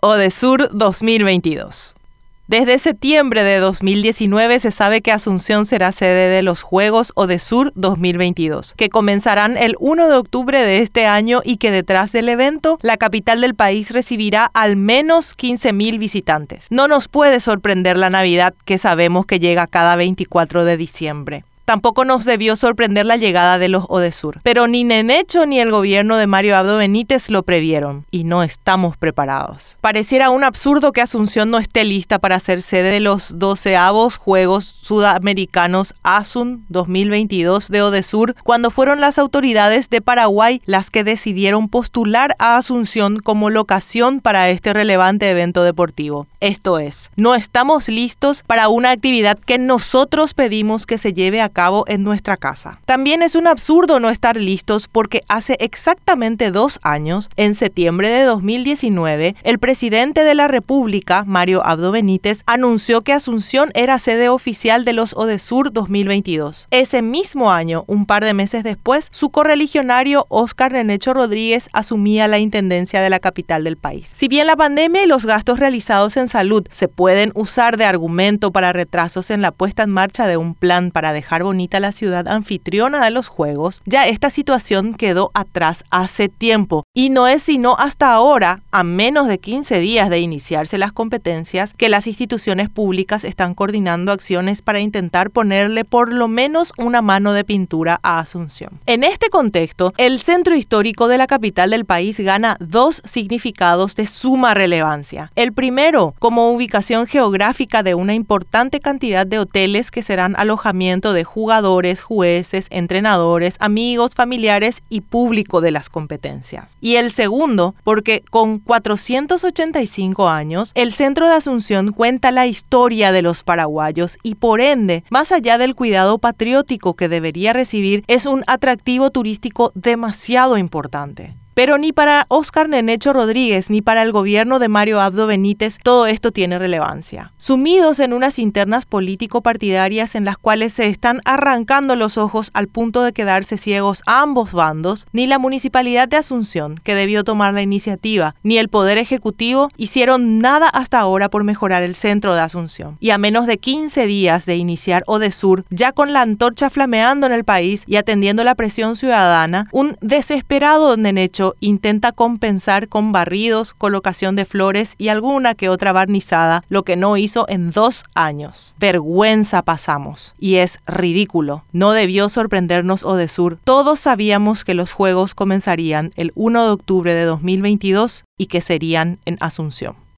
Odesur 2022. Desde septiembre de 2019 se sabe que Asunción será sede de los Juegos Odesur 2022, que comenzarán el 1 de octubre de este año y que detrás del evento, la capital del país recibirá al menos 15.000 visitantes. No nos puede sorprender la Navidad que sabemos que llega cada 24 de diciembre. Tampoco nos debió sorprender la llegada de los Odesur. Pero ni Nenecho ni el gobierno de Mario Abdo Benítez lo previeron y no estamos preparados. Pareciera un absurdo que Asunción no esté lista para ser sede de los doceavos Juegos Sudamericanos ASUN 2022 de Odesur cuando fueron las autoridades de Paraguay las que decidieron postular a Asunción como locación para este relevante evento deportivo. Esto es, no estamos listos para una actividad que nosotros pedimos que se lleve a cabo en nuestra casa. También es un absurdo no estar listos porque hace exactamente dos años, en septiembre de 2019, el presidente de la República, Mario Abdo Benítez, anunció que Asunción era sede oficial de los Odesur 2022. Ese mismo año, un par de meses después, su correligionario Oscar Renecho Rodríguez asumía la intendencia de la capital del país. Si bien la pandemia y los gastos realizados en salud se pueden usar de argumento para retrasos en la puesta en marcha de un plan para dejar bonita la ciudad anfitriona de los Juegos, ya esta situación quedó atrás hace tiempo y no es sino hasta ahora, a menos de 15 días de iniciarse las competencias, que las instituciones públicas están coordinando acciones para intentar ponerle por lo menos una mano de pintura a Asunción. En este contexto, el centro histórico de la capital del país gana dos significados de suma relevancia. El primero, como ubicación geográfica de una importante cantidad de hoteles que serán alojamiento de jugadores, jueces, entrenadores, amigos, familiares y público de las competencias. Y el segundo, porque con 485 años, el Centro de Asunción cuenta la historia de los paraguayos y por ende, más allá del cuidado patriótico que debería recibir, es un atractivo turístico demasiado importante. Pero ni para Oscar Nenecho Rodríguez ni para el gobierno de Mario Abdo Benítez todo esto tiene relevancia. Sumidos en unas internas político-partidarias en las cuales se están arrancando los ojos al punto de quedarse ciegos ambos bandos, ni la Municipalidad de Asunción, que debió tomar la iniciativa, ni el Poder Ejecutivo hicieron nada hasta ahora por mejorar el centro de Asunción. Y a menos de 15 días de iniciar Odesur, ya con la antorcha flameando en el país y atendiendo la presión ciudadana, un desesperado Nenecho intenta compensar con barridos, colocación de flores y alguna que otra barnizada, lo que no hizo en dos años. Vergüenza pasamos. Y es ridículo. No debió sorprendernos Odesur. Todos sabíamos que los Juegos comenzarían el 1 de octubre de 2022 y que serían en Asunción.